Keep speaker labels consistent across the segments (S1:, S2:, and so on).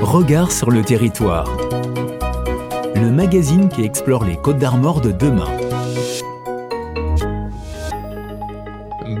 S1: Regard sur le territoire. Le magazine qui explore les Côtes d'Armor de demain.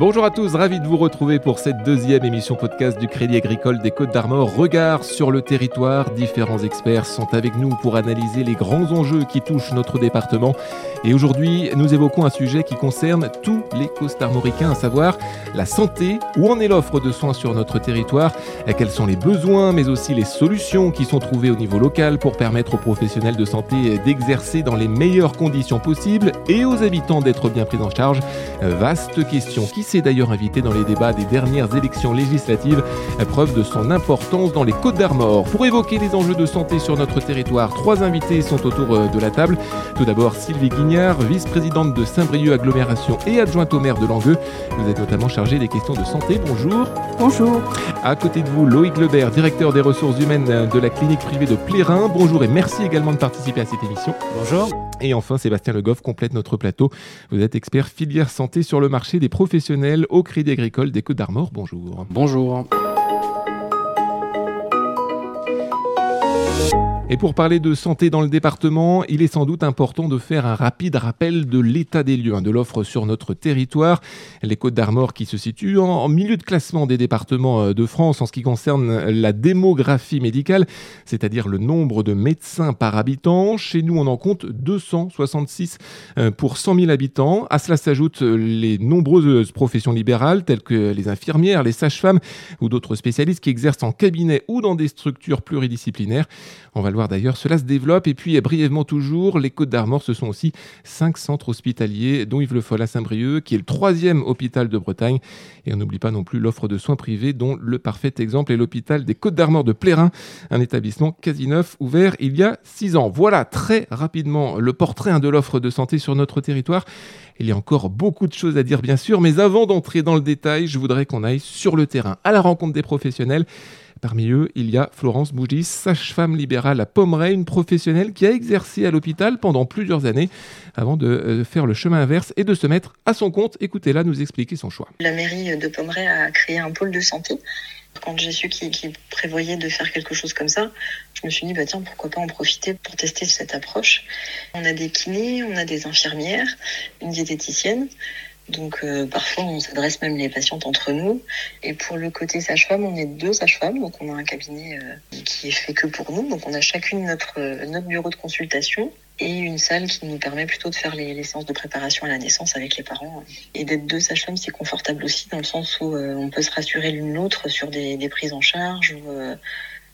S2: Bonjour à tous, ravi de vous retrouver pour cette deuxième émission podcast du Crédit Agricole des Côtes d'Armor. Regard sur le territoire, différents experts sont avec nous pour analyser les grands enjeux qui touchent notre département. Et aujourd'hui, nous évoquons un sujet qui concerne tous les costarmoricains, à savoir la santé. Où en est l'offre de soins sur notre territoire? Quels sont les besoins, mais aussi les solutions qui sont trouvées au niveau local pour permettre aux professionnels de santé d'exercer dans les meilleures conditions possibles et aux habitants d'être bien pris en charge? Vaste question qui s'est d'ailleurs invité dans les débats des dernières élections législatives, preuve de son importance dans les Côtes d'Armor. Pour évoquer les enjeux de santé sur notre territoire, trois invités sont autour euh, de la table. Tout d'abord Sylvie Guignard, vice-présidente de Saint-Brieuc Agglomération et adjointe au maire de Langueux. Vous êtes notamment chargée des questions de santé. Bonjour.
S3: Bonjour.
S2: À côté de vous, Loïc Lebert, directeur des ressources humaines de la clinique privée de Plérin. Bonjour et merci également de participer à cette émission.
S4: Bonjour.
S2: Et enfin, Sébastien Le Goff complète notre plateau. Vous êtes expert filière santé sur le marché des professionnels au Crédit Agricole des Côtes d'Armor. Bonjour.
S4: Bonjour.
S2: Et pour parler de santé dans le département, il est sans doute important de faire un rapide rappel de l'état des lieux, hein, de l'offre sur notre territoire. Les Côtes d'Armor qui se situent en, milieu de classement des départements euh, de France en ce qui concerne la démographie médicale, c'est-à-dire le nombre de médecins par habitant. Chez nous, on en compte 266 euh, pour 100 000 habitants. À cela s'ajoutent les nombreuses professions libérales telles que les infirmières, les sages-femmes ou d'autres spécialistes qui exercent en cabinet ou dans des structures pluridisciplinaires. On va le voir d'ailleurs, cela se développe. Et puis, brièvement toujours, les Côtes d'Armor, ce sont aussi cinq centres hospitaliers, dont Yves Le Foll à Saint-Brieuc, qui est le troisième hôpital de Bretagne. Et on n'oublie pas non plus l'offre de soins privés, dont le parfait exemple est l'hôpital des Côtes d'Armor de Plérin, un établissement quasi neuf, ouvert il y a six ans. Voilà très rapidement le portrait de l'offre de santé sur notre territoire. Il y a encore beaucoup de choses à dire, bien sûr, mais avant d'entrer dans le détail, je voudrais qu'on aille sur le terrain, à la rencontre des professionnels. Parmi eux, il y a Florence Bougis, sage-femme libérale à Pomeray, une professionnelle qui a exercé à l'hôpital pendant plusieurs années avant de euh, faire le chemin inverse et de se mettre à son compte. Écoutez-la nous expliquer son choix.
S5: La mairie de Pomeray a créé un pôle de santé. Quand j'ai su qu'il prévoyait de faire quelque chose comme ça, je me suis dit, bah tiens, pourquoi pas en profiter pour tester cette approche. On a des kinés, on a des infirmières, une diététicienne. Donc euh, parfois on s'adresse même les patientes entre nous. Et pour le côté sage-femme, on est deux sages-femmes, donc on a un cabinet euh, qui est fait que pour nous. Donc on a chacune notre, euh, notre bureau de consultation et une salle qui nous permet plutôt de faire les, séances de préparation à la naissance avec les parents. Et d'être deux sages-femmes, c'est confortable aussi dans le sens où on peut se rassurer l'une l'autre sur des, des, prises en charge ou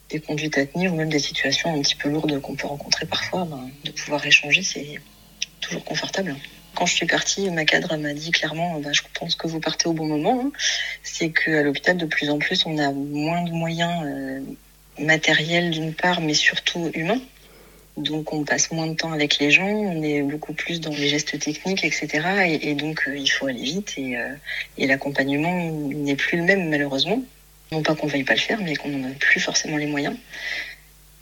S5: des conduites à tenir ou même des situations un petit peu lourdes qu'on peut rencontrer parfois. Ben, de pouvoir échanger, c'est toujours confortable quand je suis partie, ma cadre m'a dit clairement, bah, je pense que vous partez au bon moment. Hein. C'est qu'à l'hôpital, de plus en plus, on a moins de moyens euh, matériels d'une part, mais surtout humains. Donc on passe moins de temps avec les gens, on est beaucoup plus dans les gestes techniques, etc. Et, donc euh, il faut aller vite euh, et l'accompagnement n'est plus le même malheureusement. Non pas qu'on ne veuille pas le faire, mais qu'on n'en a plus forcément les moyens.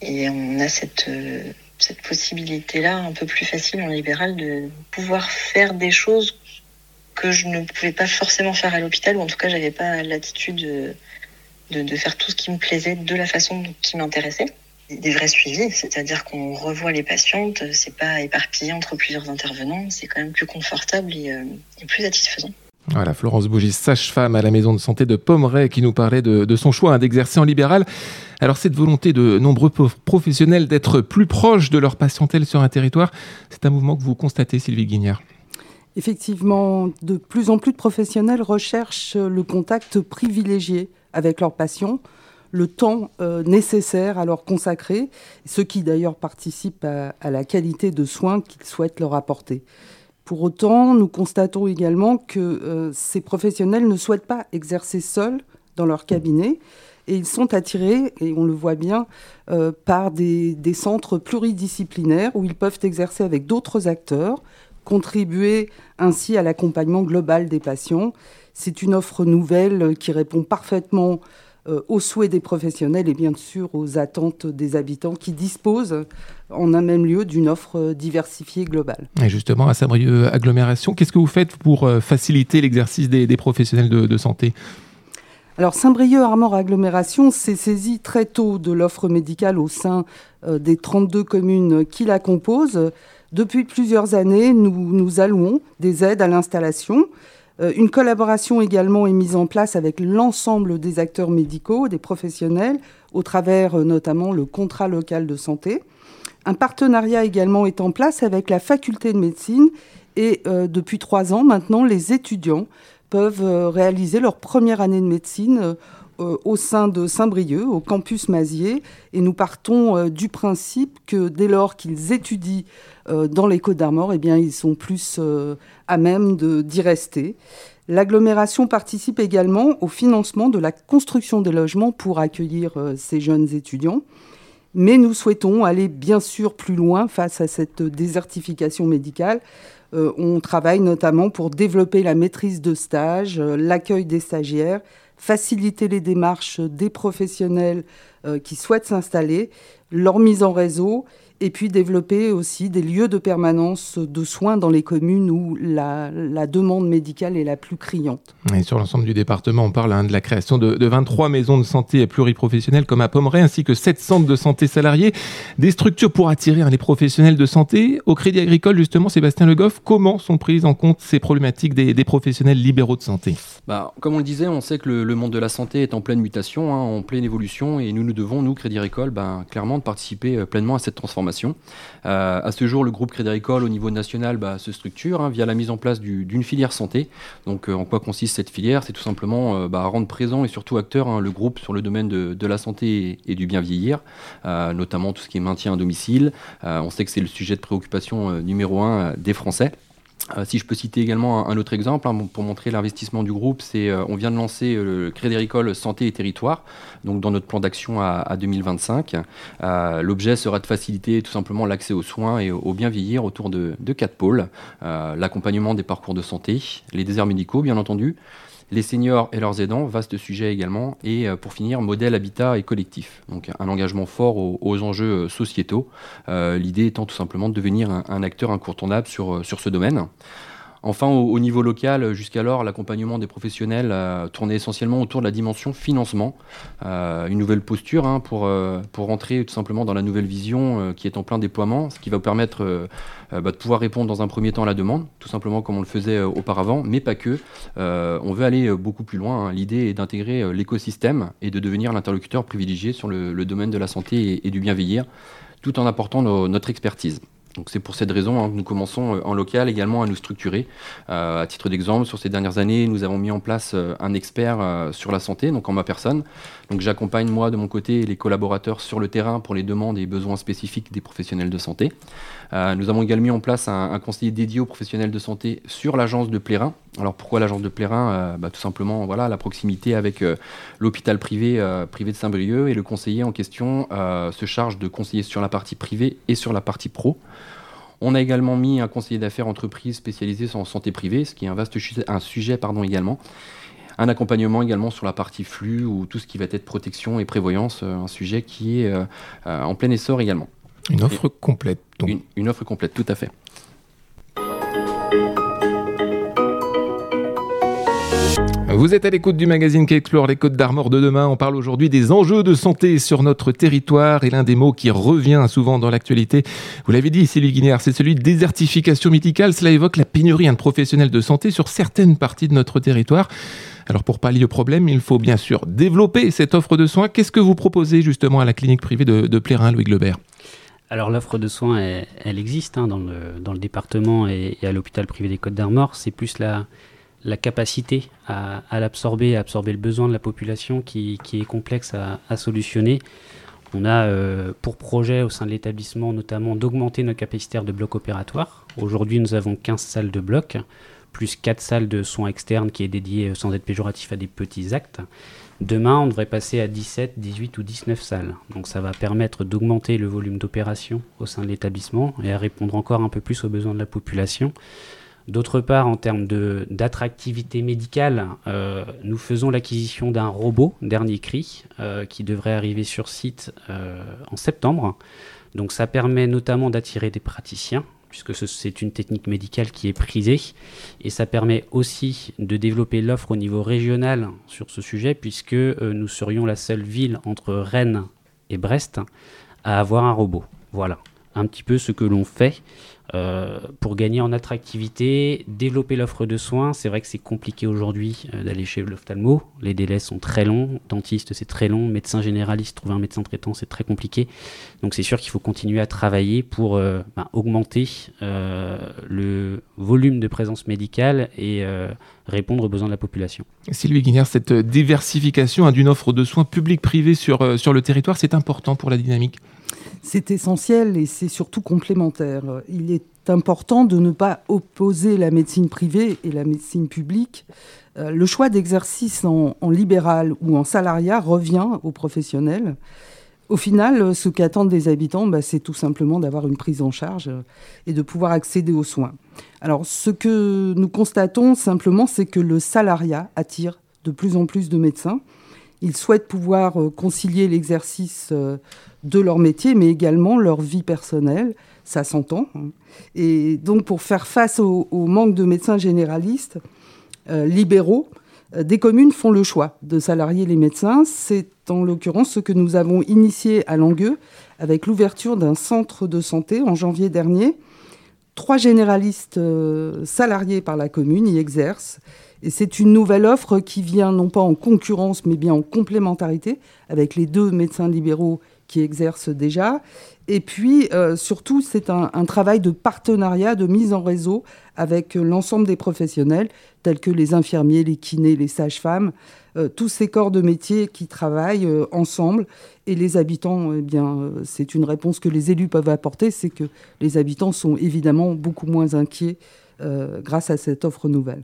S5: Et on a cette cette possibilité-là un peu plus facile en libéral de pouvoir faire des choses que je ne pouvais pas forcément faire à l'hôpital, ou en tout cas, j'avais pas l'attitude de, faire tout ce qui me plaisait de la façon qui m'intéressait. Des vrais suivis, c'est-à-dire qu'on revoit les patientes, c'est pas éparpillé entre plusieurs intervenants, c'est quand même plus confortable et, euh, et plus satisfaisant.
S2: Voilà, Florence Bougis, sage-femme à la maison de santé de Pomeray, qui nous parlait de, son choix hein, d'exercer en libéral. Alors cette volonté de nombreux professionnels d'être plus proches de leur patientèle sur un territoire, c'est un mouvement que vous constatez, Sylvie Guignard
S3: Effectivement, de plus en plus de professionnels recherchent le contact privilégié avec leurs patients, le temps euh, nécessaire à leur consacrer, ce qui d'ailleurs participe à la qualité de soins qu'ils souhaitent leur apporter. Pour autant, nous constatons également que euh, ces professionnels ne souhaitent pas exercer seuls dans leur cabinet et ils sont attirés, et on le voit bien, euh, par des, centres pluridisciplinaires où ils peuvent exercer avec d'autres acteurs, contribuer ainsi à l'accompagnement global des patients. C'est une offre nouvelle qui répond parfaitement aux souhaits des professionnels et bien sûr aux attentes des habitants qui disposent en un même lieu d'une offre diversifiée globale.
S2: Et justement, à Saint-Brieuc Agglomération, qu'est-ce que vous faites pour euh, faciliter l'exercice des, professionnels de, santé?
S3: Alors Saint-Brieuc Armor Agglomération s'est saisi très tôt de l'offre médicale au sein euh, des 32 communes qui la composent. Depuis plusieurs années, nous, nous allouons des aides à l'installation. Euh, une collaboration également est mise en place avec l'ensemble des acteurs médicaux, des professionnels, au travers euh, notamment le contrat local de santé. Un partenariat également est en place avec la faculté de médecine et depuis trois ans maintenant, les étudiants peuvent euh, réaliser leur première année de médecine euh, euh, au sein de Saint-Brieuc, au campus Mazier. Et nous partons du principe que dès lors qu'ils étudient dans les Côtes d'Armor, eh bien, ils sont plus à même d'y rester. L'agglomération participe également au financement de la construction des logements pour accueillir ces jeunes étudiants. Mais nous souhaitons aller bien sûr plus loin face à cette désertification médicale euh, on travaille notamment pour développer la maîtrise de stage, euh, l'accueil des stagiaires, faciliter les démarches des professionnels euh, qui souhaitent s'installer, leur mise en réseau et puis développer aussi des lieux de permanence de soins dans les communes où la, demande médicale est la plus criante.
S2: Et sur l'ensemble du département, on parle hein, de la création de, 23 maisons de santé pluriprofessionnelles comme à Pommeret, ainsi que 7 centres de santé salariés, des structures pour attirer hein, les professionnels de santé. Au Crédit Agricole, justement, Sébastien Le Goff, comment sont prises en compte ces problématiques des, professionnels libéraux de santé?
S4: Bah, Comme on le disait, on sait que le, monde de la santé est en pleine mutation, hein, en pleine évolution, et nous, nous devons, nous, Crédit Agricole, bah, clairement, de participer euh, pleinement à cette transformation euh, à ce jour, le groupe Crédit Agricole au niveau national bah, se structure hein, via la mise en place d'une filière santé. Donc, euh, en quoi consiste cette filière? C'est tout simplement euh, bah, rendre présent et surtout acteur hein, le groupe sur le domaine de, la santé et, du bien vieillir, notamment tout ce qui est maintien à domicile. on sait que c'est le sujet de préoccupation numéro un des Français. Euh, si je peux citer également un, autre exemple hein, pour montrer l'investissement du groupe, c'est euh, on vient de lancer euh, le Crédit Agricole Santé et Territoire, donc dans notre plan d'action à, 2025. L'objet sera de faciliter tout simplement l'accès aux soins et au, bien vieillir autour de, de quatre pôles l'accompagnement des parcours de santé, les déserts médicaux bien entendu, les seniors et leurs aidants, vaste sujet également. Et euh, pour finir, modèle habitat et collectif. Donc un engagement fort aux, enjeux euh, sociétaux. Euh, l'idée étant tout simplement de devenir un, acteur incontournable sur, sur ce domaine. Enfin, au, niveau local, jusqu'alors, l'accompagnement des professionnels tournait essentiellement autour de la dimension financement. une nouvelle posture hein, pour, pour rentrer tout simplement dans la nouvelle vision qui est en plein déploiement, ce qui va vous permettre euh, bah, de pouvoir répondre dans un premier temps à la demande, tout simplement comme on le faisait euh, auparavant, mais pas que. Euh, on veut aller beaucoup plus loin. Hein. L'idée est d'intégrer l'écosystème et de devenir l'interlocuteur privilégié sur le, domaine de la santé et, du bien vieillir, tout en apportant notre expertise. C'est pour cette raison hein, que nous commençons en local également à nous structurer. à titre d'exemple, sur ces dernières années, nous avons mis en place un expert sur la santé, donc en ma personne. J'accompagne moi de mon côté les collaborateurs sur le terrain pour les demandes et besoins spécifiques des professionnels de santé. Euh, nous avons également mis en place un, conseiller dédié aux professionnels de santé sur l'agence de Plérin. Alors pourquoi l'agence de Plérin euh, bah, Tout simplement, voilà, la proximité avec euh, l'hôpital privé, privé de Saint-Brieuc et le conseiller en question se charge de conseiller sur la partie privée et sur la partie pro. On a également mis un conseiller d'affaires entreprise spécialisé en santé privée, ce qui est un vaste un sujet pardon, également. Un accompagnement également sur la partie flux ou tout ce qui va être protection et prévoyance, un sujet qui est en plein essor également.
S2: Une offre complète.
S4: Une, offre complète, tout à fait.
S2: Vous êtes à l'écoute du magazine qui explore les Côtes d'Armor de demain. On parle aujourd'hui des enjeux de santé sur notre territoire et l'un des mots qui revient souvent dans l'actualité, vous l'avez dit, Sylvie Guignard, c'est celui de désertification médicale. Cela évoque la pénurie de professionnels de santé sur certaines parties de notre territoire. Alors pour pallier au problème, il faut bien sûr développer cette offre de soins. Qu'est-ce que vous proposez justement à la clinique privée de, de Plérin, Louis Globert
S6: alors l'offre de soins, elle, existe hein, dans, le, dans, le, département et, à l'hôpital privé des Côtes d'Armor. C'est plus la, la capacité à, l'absorber, à absorber le besoin de la population qui, est complexe à, solutionner. On a euh, pour projet au sein de l'établissement notamment d'augmenter nos capacités de bloc opératoire. Aujourd'hui, nous avons 15 salles de bloc, plus 4 salles de soins externes qui est dédiées, sans être péjoratif, à des petits actes. Demain, on devrait passer à 17, 18 ou 19 salles. Donc ça va permettre d'augmenter le volume d'opérations au sein de l'établissement et à répondre encore un peu plus aux besoins de la population. D'autre part, en termes d'attractivité médicale, euh, nous faisons l'acquisition d'un robot, dernier cri, euh, qui devrait arriver sur site euh, en septembre. Donc ça permet notamment d'attirer des praticiens, puisque c'est une technique médicale qui est prisée. Et ça permet aussi de développer l'offre au niveau régional sur ce sujet, puisque nous serions la seule ville entre Rennes et Brest à avoir un robot. Voilà un petit peu ce que l'on fait euh, pour gagner en attractivité, développer l'offre de soins. C'est vrai que c'est compliqué aujourd'hui euh, d'aller chez l'ophtalmo. Les délais sont très longs. Dentiste, c'est très long. Médecin généraliste, trouver un médecin traitant, c'est très compliqué. Donc c'est sûr qu'il faut continuer à travailler pour euh, ben, augmenter le volume de présence médicale et répondre aux besoins de la population.
S2: Sylvie Guignard, cette diversification hein, d'une offre de soins publics-privés sur, sur le territoire, c'est important pour la dynamique
S3: c'est essentiel et c'est surtout complémentaire. Il est important de ne pas opposer la médecine privée et la médecine publique. Euh, le choix d'exercice en, libéral ou en salariat revient aux professionnels. Au final, ce qu'attendent les habitants, bah, c'est tout simplement d'avoir une prise en charge et de pouvoir accéder aux soins. Alors, ce que nous constatons simplement, c'est que le salariat attire de plus en plus de médecins. Ils souhaitent pouvoir euh, concilier l'exercice euh, de leur métier, mais également leur vie personnelle. Ça s'entend. Hein. Et donc, pour faire face au, manque de médecins généralistes euh, libéraux, des communes font le choix de salarier les médecins. C'est en l'occurrence ce que nous avons initié à Langueux avec l'ouverture d'un centre de santé en janvier dernier. Trois généralistes salariés par la commune y exercent et c'est une nouvelle offre qui vient non pas en concurrence, mais bien en complémentarité avec les deux médecins libéraux qui exercent déjà. Et puis, euh, surtout, c'est un, travail de partenariat, de mise en réseau avec l'ensemble des professionnels, tels que les infirmiers, les kinés, les sages-femmes, euh, tous ces corps de métier qui travaillent euh, ensemble. Et les habitants, eh bien, c'est une réponse que les élus peuvent apporter, c'est que les habitants sont évidemment beaucoup moins inquiets grâce à cette offre nouvelle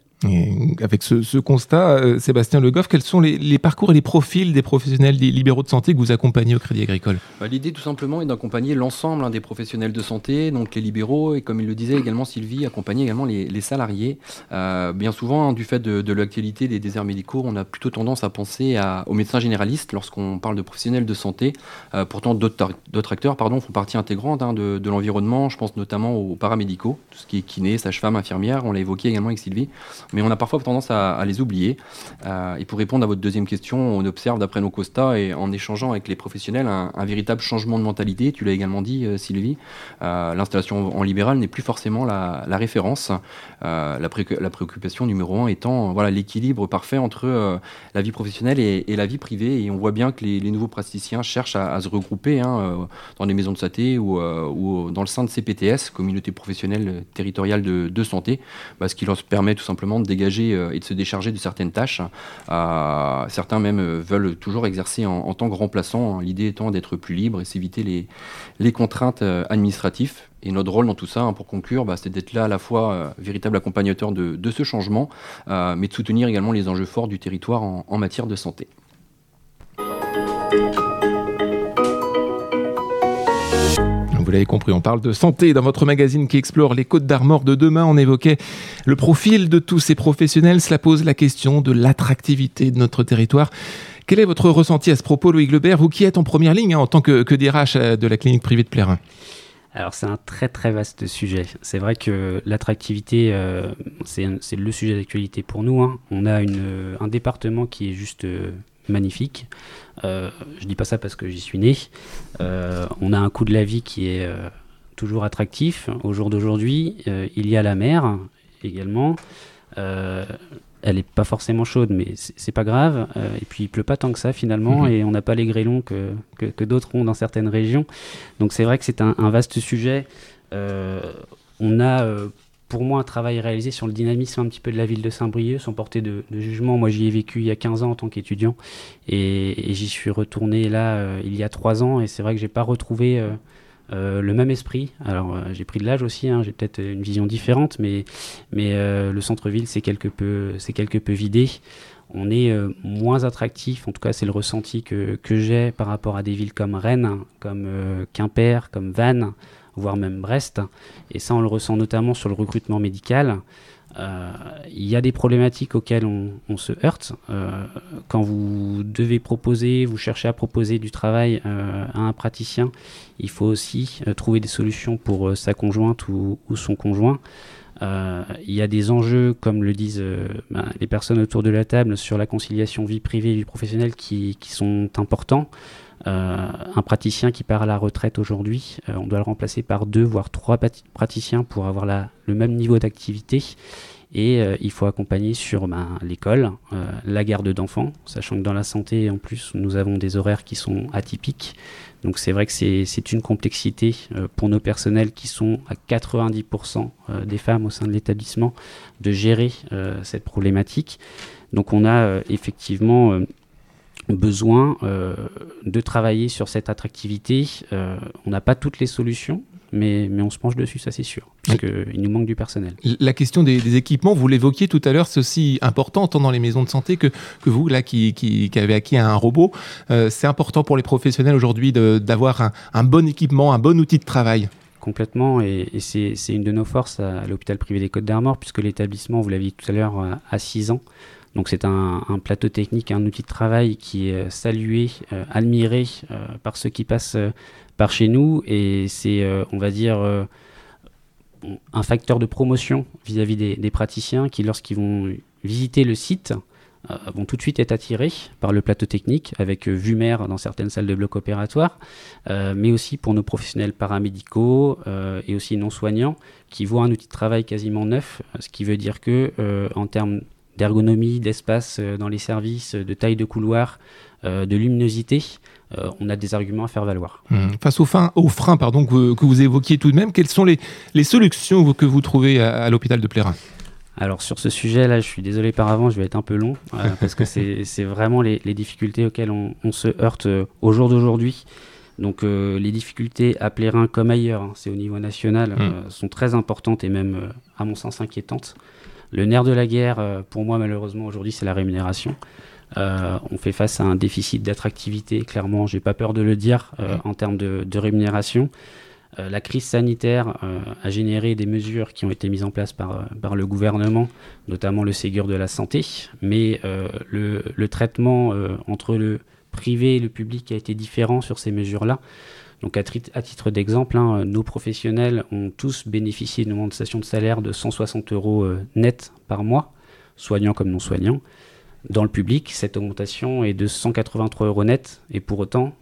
S2: avec ce, constat, euh, Sébastien Le Goff, quels sont les, parcours et les profils des professionnels libéraux de santé que vous accompagnez au Crédit Agricole?
S4: Bah, L'idée, tout simplement, est d'accompagner l'ensemble hein, des professionnels de santé, donc les libéraux, et comme il le disait également Sylvie, accompagner également les, salariés. Euh, bien souvent, hein, du fait de, l'actualité des déserts médicaux, on a plutôt tendance à penser aux médecins généralistes lorsqu'on parle de professionnels de santé. Euh, pourtant, d'autres acteurs pardon, font partie intégrante hein, de, l'environnement. Je pense notamment aux paramédicaux, tout ce qui est kiné, sage-femme, infirmière. On l'a évoqué également avec Sylvie mais on a parfois tendance à, les oublier. Euh, et pour répondre à votre deuxième question, on observe d'après nos constats et en échangeant avec les professionnels un, véritable changement de mentalité. Tu l'as également dit, euh, Sylvie. Euh, l'installation en libéral n'est plus forcément la, référence. La, préoccupation numéro un étant voilà l'équilibre parfait entre la vie professionnelle et, la vie privée. Et on voit bien que les, nouveaux praticiens cherchent à, se regrouper hein, dans des maisons de santé ou, dans le sein de CPTS, communauté professionnelle territoriale de, de santé, bah, ce qui leur permet tout simplement de dégager euh, et de se décharger de certaines tâches. Euh, certains même euh, veulent toujours exercer en, tant que remplaçant, hein, l'idée étant d'être plus libre et s'éviter les, contraintes administratives. Et notre rôle dans tout ça, hein, pour conclure, bah, c'est d'être là à la fois véritable accompagnateur de, ce changement, mais de soutenir également les enjeux forts du territoire en matière de santé.
S2: L'avez compris, on parle de santé dans votre magazine qui explore les côtes d'Armor de demain. On évoquait le profil de tous ces professionnels. Cela pose la question de l'attractivité de notre territoire. Quel est votre ressenti à ce propos, Louis Glebert, vous qui êtes en première ligne hein, en tant que, que DRH de la clinique privée de Plérin?
S6: Alors c'est un très très vaste sujet. C'est vrai que l'attractivité, euh, c'est le sujet d'actualité pour nous. Hein. On a un département qui est juste euh, magnifique. Euh, je dis pas ça parce que j'y suis né. Euh, on a un coût de la vie qui est euh, toujours attractif. Au jour d'aujourd'hui, il y a la mer également. elle n'est pas forcément chaude, mais c'est pas grave. et puis il pleut pas tant que ça finalement, mhm. et on n'a pas les grêlons que, que, d'autres ont dans certaines régions. Donc c'est vrai que c'est un, un, vaste sujet. on a pour moi un travail réalisé sur le dynamisme un petit peu de la ville de Saint-Brieuc, sans porter de, jugement. Moi, j'y ai vécu il y a 15 ans en tant qu'étudiant et, j'y suis retourné là euh, il y a 3 ans et c'est vrai que j'ai pas retrouvé euh, euh, le même esprit. Alors, j'ai pris de l'âge aussi, hein, j'ai peut-être une vision différente, mais, mais le centre-ville, c'est quelque, peu, quelque peu vidé. On est moins attractif, en tout cas, c'est le ressenti que, que j'ai par rapport à des villes comme Rennes, comme Quimper, comme Vannes voire même Brest. Et ça, on le ressent notamment sur le recrutement médical. il y a des problématiques auxquelles on, se heurte. quand vous devez proposer, vous cherchez à proposer du travail à un praticien, il faut aussi trouver des solutions pour sa conjointe ou son conjoint. Euh, il y a des enjeux, comme le disent euh, ben, les personnes autour de la table, sur la conciliation vie privée et vie professionnelle qui, sont importants. Euh, un praticien qui part à la retraite aujourd'hui, on doit le remplacer par deux, voire trois praticiens pour avoir le même niveau d'activité. Et il faut accompagner sur ben, l'école, la garde d'enfants, sachant que dans la santé, en plus, nous avons des horaires qui sont atypiques. Donc c'est vrai que c'est une complexité euh, pour nos personnels qui sont à 90% euh, des femmes au sein de l'établissement de gérer euh, cette problématique. Donc on a effectivement besoin de travailler sur cette attractivité. on n'a pas toutes les solutions, mais, mais on se penche dessus, ça c'est sûr, parce qu'il nous manque du personnel.
S2: La question des, équipements, vous l'évoquiez tout à l'heure, c'est aussi important, tant dans les maisons de santé que, que vous, là, qui, qui, qui avez acquis un robot. Euh, c'est important pour les professionnels aujourd'hui d'avoir un, un, bon équipement, un bon outil de travail.
S6: Complètement, et, c'est une de nos forces à, l'hôpital privé des Côtes d'Armor, puisque l'établissement, vous l'aviez tout à l'heure, a 6 ans. Donc c'est un, plateau technique, un outil de travail qui est salué, euh, admiré euh, par ceux qui passent par chez nous. Et c'est, euh, on va dire, euh, un facteur de promotion vis-à-vis des, praticiens qui, lorsqu'ils vont visiter le site, euh, vont tout de suite être attirés par le plateau technique avec vue mer dans certaines salles de bloc opératoire, mais aussi pour nos professionnels paramédicaux et aussi non soignants qui voient un outil de travail quasiment neuf, ce qui veut dire que en termes d'ergonomie, d'espace dans les services, de taille de couloir, de luminosité, euh, on a des arguments à faire valoir.
S2: Mmh. Face aux, freins pardon, que, vous évoquiez tout de même, quelles sont les, solutions que vous trouvez à, l'hôpital de Plérin?
S6: Alors sur ce sujet-là, je suis désolé par avant, je vais être un peu long, euh, parce que c'est vraiment les, difficultés auxquelles on, se heurte euh, au jour d'aujourd'hui. Donc les difficultés à Plérin comme ailleurs, hein, c'est au niveau national, mmh. sont très importantes et même, à mon sens, inquiétantes. Le nerf de la guerre, pour moi malheureusement aujourd'hui, c'est la rémunération. Euh, on fait face à un déficit d'attractivité, clairement, j'ai pas peur de le dire, euh, en termes de, rémunération. Euh, la crise sanitaire a généré des mesures qui ont été mises en place par, le gouvernement, notamment le Ségur de la santé, mais le, traitement entre le privé et le public a été différent sur ces mesures-là. Donc à, titre d'exemple, hein, nos professionnels ont tous bénéficié d'une augmentation de salaire de 160 euros net par mois, soignants comme non soignants. Dans le public, cette augmentation est de 183 euros net et pour autant,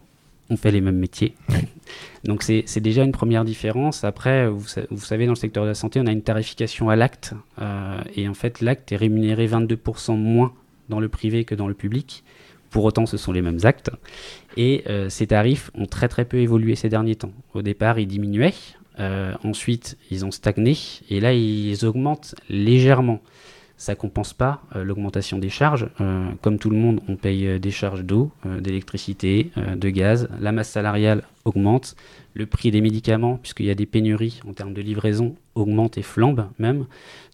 S6: on fait les mêmes métiers. Donc c'est déjà une première différence. Après, vous, savez, dans le secteur de la santé, on a une tarification à l'acte euh, et en fait, l'acte est rémunéré 22% moins dans le privé que dans le public. Pour autant, ce sont les mêmes actes. Et euh, ces tarifs ont très très peu évolué ces derniers temps. Au départ, ils diminuaient. Euh, ensuite, ils ont stagné. Et là, ils augmentent légèrement ça compense pas euh, l'augmentation des charges. Comme tout le monde, on paye des charges d'eau, d'électricité, de gaz. La masse salariale augmente. Le prix des médicaments, puisqu'il y a des pénuries en termes de livraison, augmente et flambe même.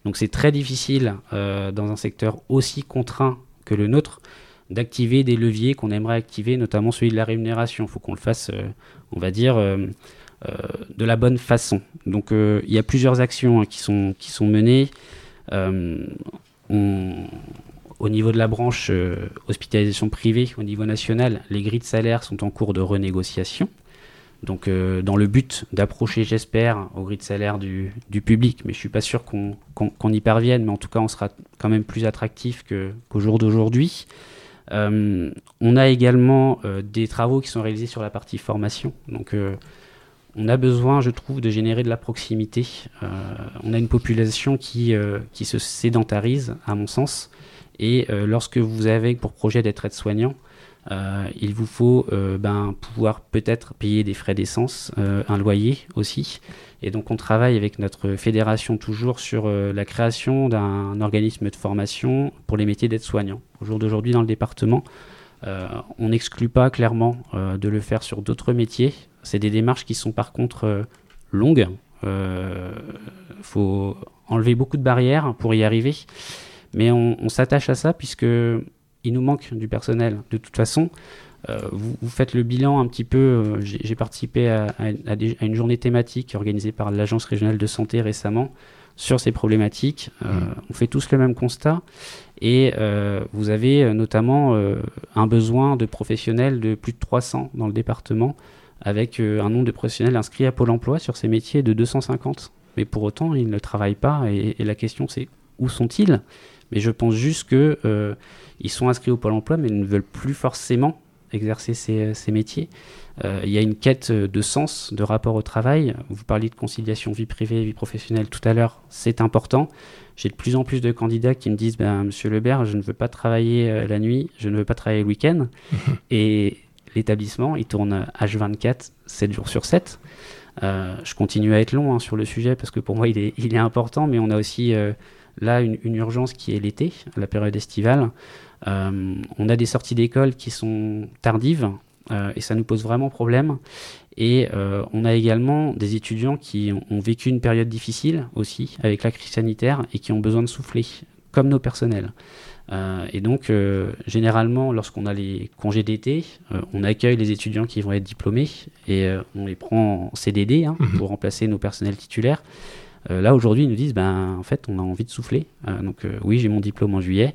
S6: Donc c'est très difficile dans un secteur aussi contraint que le nôtre d'activer des leviers qu'on aimerait activer, notamment celui de la rémunération. Il faut qu'on le fasse, on va dire, de la bonne façon. Donc il y a plusieurs actions hein, qui, sont, qui sont menées. Euh, au niveau de la branche euh, hospitalisation privée, au niveau national, les grilles de salaire sont en cours de renégociation. Donc, euh, dans le but d'approcher, j'espère, aux grilles de salaire du, public, mais je ne suis pas sûr qu'on y parvienne, mais en tout cas, on sera quand même plus attractif qu'au jour d'aujourd'hui. On a également des travaux qui sont réalisés sur la partie formation. Donc, on a besoin, je trouve, de générer de la proximité. Euh, on a une population qui, euh, qui se sédentarise, à mon sens. Et euh, lorsque vous avez pour projet d'être aide-soignant, il vous faut ben, pouvoir peut-être payer des frais d'essence, un loyer aussi. Et donc on travaille avec notre fédération toujours sur la création d'un organisme de formation pour les métiers d'aide-soignant. Au jour d'aujourd'hui, dans le département, on n'exclut pas clairement de le faire sur d'autres métiers, c'est des démarches qui sont par contre euh, longues. Il euh, faut enlever beaucoup de barrières pour y arriver. Mais on, s'attache à ça puisque il nous manque du personnel. De toute façon, euh, vous, faites le bilan un petit peu. J'ai participé à, une journée thématique organisée par l'Agence régionale de santé récemment sur ces problématiques. Mmh. On fait tous le même constat. Et vous avez notamment un besoin de professionnels de plus de 300 dans le département, avec un nombre de professionnels inscrits à Pôle emploi sur ces métiers de 250. Mais pour autant, ils ne travaillent pas. Et, et la question, c'est où sont-ils? Mais je pense juste qu'ils ils sont inscrits au Pôle emploi, mais ne veulent plus forcément exercer ces, métiers. Euh, il y a une quête de sens, de rapport au travail. Vous parliez de conciliation vie privée, vie professionnelle tout à l'heure, c'est important. J'ai de plus en plus de candidats qui me disent ben, Monsieur Lebert, je ne veux pas travailler euh, la nuit, je ne veux pas travailler le week-end. Et l'établissement, il tourne H24, 7 jours sur 7. Euh, je continue à être long hein, sur le sujet parce que pour moi, il est, il est important, mais on a aussi là une, une, urgence qui est l'été, la période estivale. Euh, on a des sorties d'école qui sont tardives euh, et ça nous pose vraiment problème. Et euh, on a également des étudiants qui ont, vécu une période difficile aussi avec la crise sanitaire et qui ont besoin de souffler, comme nos personnels. et donc, généralement, lorsqu'on a les congés d'été, on accueille les étudiants qui vont être diplômés et on les prend en CDD hein, mhm. pour remplacer nos personnels titulaires. Euh, là, aujourd'hui, ils nous disent, ben, en fait, on a envie de souffler. Euh, donc, euh, oui, j'ai mon diplôme en juillet,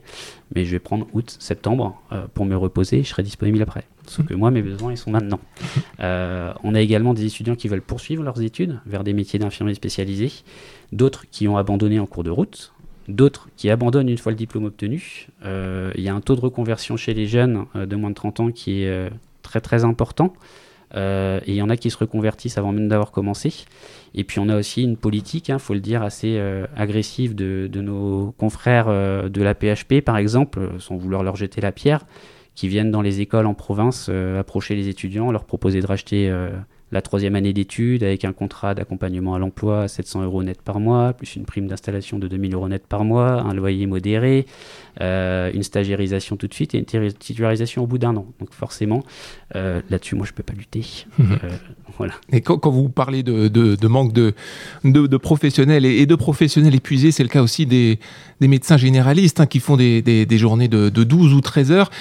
S6: mais je vais prendre août, septembre pour me reposer. Je serai disponible après. Sauf que moi, mes besoins, ils sont maintenant. on a également des étudiants qui veulent poursuivre leurs études vers des métiers d'infirmiers spécialisés, d'autres qui ont abandonné en cours de route, d'autres qui abandonnent une fois le diplôme obtenu. Il y a un taux de reconversion chez les jeunes de moins de 30 ans qui est très très important. Et il y en a qui se reconvertissent avant même d'avoir commencé. Et puis on a aussi une politique, il hein, faut le dire, assez euh, agressive de, nos confrères euh, de la PHP, par exemple, euh, sans vouloir leur jeter la pierre, qui viennent dans les écoles en province approcher les étudiants, leur proposer de racheter la troisième année d'études avec un contrat d'accompagnement à l'emploi à 700 euros net par mois, plus une prime d'installation de 2000 euros net par mois, un loyer modéré, une stagiarisation tout de suite et une titularisation au bout d'un an. Donc forcément, là-dessus, moi, je ne peux pas lutter.
S2: Et quand, vous parlez de, manque de, de, professionnels et, de professionnels épuisés, c'est le cas aussi des, médecins généralistes hein, qui font des, journées de, 12 ou 13 heures.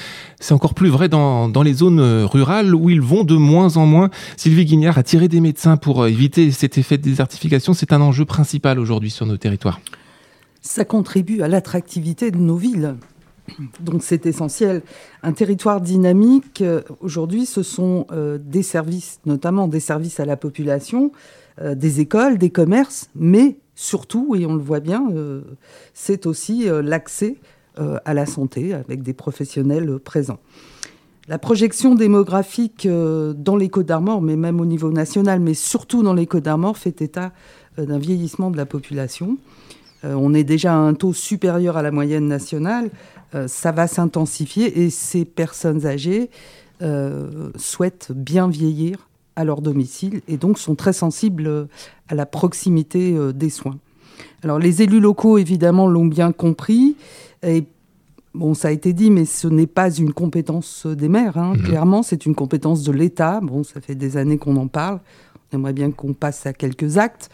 S2: C'est encore plus vrai dans, les zones rurales où ils vont de moins en moins. Sylvie Attirer des médecins pour éviter cet effet de désertification, c'est un enjeu principal aujourd'hui sur nos territoires.
S3: Ça contribue à l'attractivité de nos villes. Donc c'est essentiel. Un territoire dynamique, euh, aujourd'hui, ce sont euh, des services, notamment des services à la population, euh, des écoles, des commerces, mais surtout, et on le voit bien, c'est aussi l'accès à la santé avec des professionnels présents. La projection démographique dans les Côtes d'Armor, mais même au niveau national, mais surtout dans les Côtes d'Armor, fait état d'un vieillissement de la population. on est déjà à un taux supérieur à la moyenne nationale, euh, ça va s'intensifier et ces personnes âgées euh, souhaitent bien vieillir à leur domicile et donc sont très sensibles euh, à la proximité des soins. Alors les élus locaux évidemment l'ont bien compris et Bon, ça a été dit, mais ce n'est pas une compétence des maires. Hein. Mmh. Clairement, c'est une compétence de l'État. Bon, ça fait des années qu'on en parle. On aimerait bien qu'on passe à quelques actes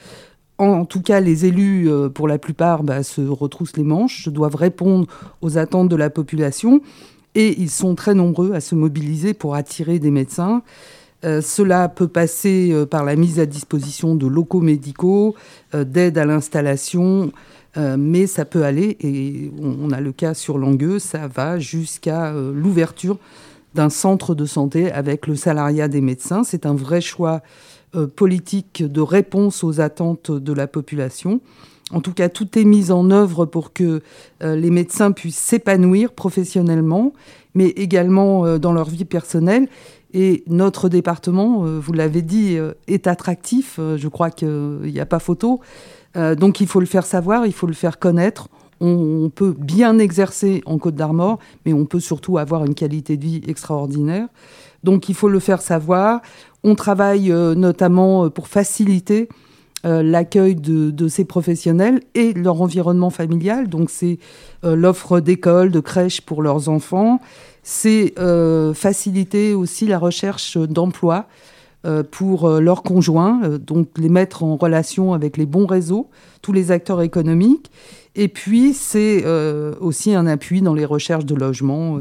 S3: en tout cas, les élus, euh, pour la plupart, bah, se retroussent les manches, doivent répondre aux attentes de la population, et ils sont très nombreux à se mobiliser pour attirer des médecins. Euh, cela peut passer euh, par la mise à disposition de locaux médicaux, d'aide à l'installation, mais ça peut aller, et on, a le cas sur Langueux, ça va jusqu'à l'ouverture d'un centre de santé avec le salariat des médecins. C'est un vrai choix euh, politique de réponse aux attentes de la population. En tout cas, tout est mis en œuvre pour que euh, les médecins puissent s'épanouir professionnellement, mais également euh, dans leur vie personnelle. Et notre département, vous l'avez dit, est attractif. je crois qu'il n'y a pas photo. Donc il faut le faire savoir, il faut le faire connaître. On, peut bien exercer en Côte d'Armor, mais on peut surtout avoir une qualité de vie extraordinaire. Donc il faut le faire savoir. On travaille euh, notamment euh, pour faciliter euh, l'accueil de, ces professionnels et leur environnement familial. Donc c'est l'offre d'école, de crèches pour leurs enfants. C'est faciliter aussi la recherche d'emploi pour leurs conjoints, donc les mettre en relation avec les bons réseaux, tous les acteurs économiques. Et puis c'est aussi un appui dans les recherches de logement.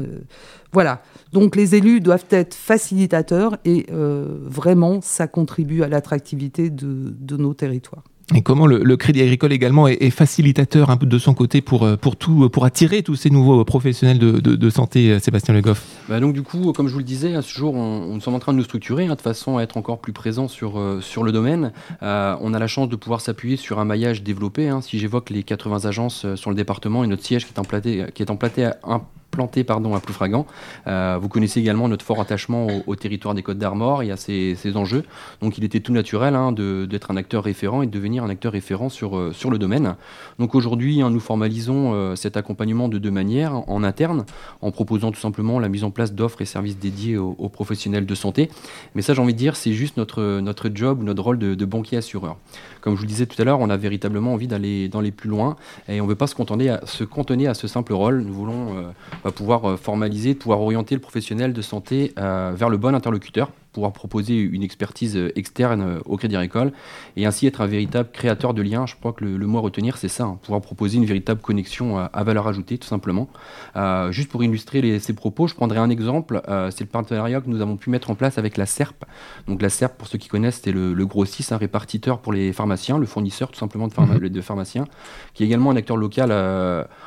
S3: voilà. Donc les élus doivent être facilitateurs et euh, vraiment ça contribue à l'attractivité de, nos territoires.
S2: Et comment le, Crédit Agricole également est, facilitateur un peu de son côté pour, euh, pour, tout, pour attirer tous ces nouveaux professionnels de, de, santé, euh, Sébastien Le Goff?
S4: Bah Donc du coup, comme je vous le disais, à ce jour, on, nous sommes en train de nous structurer hein, de façon à être encore plus présent sur, euh, sur le domaine. on a la chance de pouvoir s'appuyer sur un maillage développé. Hein. Si j'évoque les 80 agences sur le département et notre siège qui est emplaté, qui est emplaté à un planté pardon, à Ploufragan. Euh, vous connaissez également notre fort attachement au, territoire des Côtes d'Armor et à ses, enjeux. Donc il était tout naturel hein, d'être un acteur référent et de devenir un acteur référent sur, euh, sur le domaine. Donc aujourd'hui, hein, nous formalisons euh, cet accompagnement de deux manières. En interne, en proposant tout simplement la mise en place d'offres et services dédiés aux, professionnels de santé. Mais ça, j'ai envie de dire, c'est juste notre, notre job, notre rôle de, banquier assureur. Comme je vous le disais tout à l'heure, on a véritablement envie d'aller plus loin et on ne veut pas se cantonner à, se à ce simple rôle. Nous voulons pouvoir euh, formaliser, pouvoir orienter le professionnel de santé euh, vers le bon interlocuteur pouvoir proposer une expertise euh, externe euh, au Crédit Agricole et ainsi être un véritable créateur de liens. Je crois que le, mot à retenir, c'est ça, hein, pouvoir proposer une véritable connexion à, valeur ajoutée, tout simplement. Euh, juste pour illustrer ces propos, je prendrai un exemple. c'est le partenariat que nous avons pu mettre en place avec la SERP. Donc la SERP, pour ceux qui connaissent, c'est le, gros 6, un répartiteur pour les pharmaciens, le fournisseur tout simplement de, mhm. de pharmaciens, qui est également un acteur local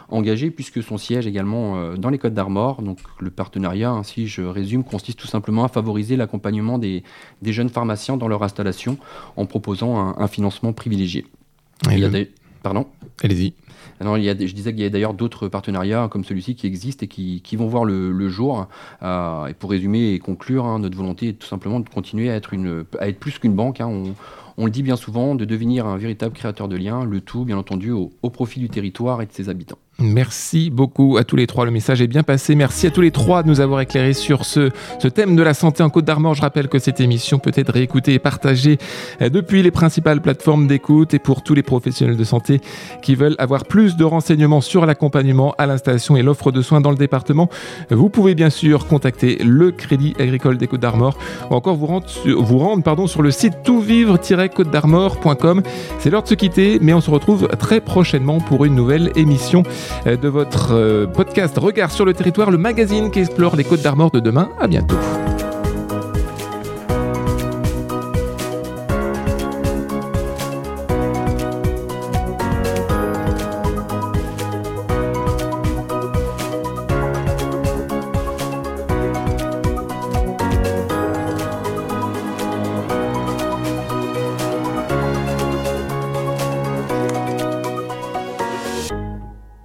S4: engagé puisque son siège également dans les Côtes d'Armor. Donc le partenariat, ainsi je résume, consiste tout simplement à favoriser l'accompagnement des, jeunes pharmaciens dans leur installation en proposant un, financement privilégié.
S2: il y a Pardon? Allez-y.
S4: Alors, il y a, je disais qu'il y a d'ailleurs d'autres partenariats comme celui-ci qui existent et qui, vont voir le, jour. Euh, et pour résumer et conclure, hein, notre volonté est tout simplement de continuer à être, une, à être plus qu'une banque. Hein. On, on, le dit bien souvent, de devenir un véritable créateur de liens, le tout bien entendu au profit du territoire et de ses habitants.
S2: Merci beaucoup à tous les trois. Le message est bien passé. Merci à tous les trois de nous avoir éclairés sur ce, thème de la santé en Côte d'Armor. Je rappelle que cette émission peut être réécoutée et partagée euh, depuis les principales plateformes d'écoute et pour tous les professionnels de santé qui veulent avoir plus de renseignements sur l'accompagnement à l'installation et l'offre de soins dans le département. Vous pouvez bien sûr contacter le Crédit Agricole des Côtes d'Armor ou encore vous rendre, sur le site toutvivre-côte d'Armor.com. C'est l'heure de se quitter, mais on se retrouve très prochainement pour une nouvelle émission. Euh, de votre euh, podcast Regard sur le territoire, le magazine qui explore les Côtes d'Armor de demain. À bientôt.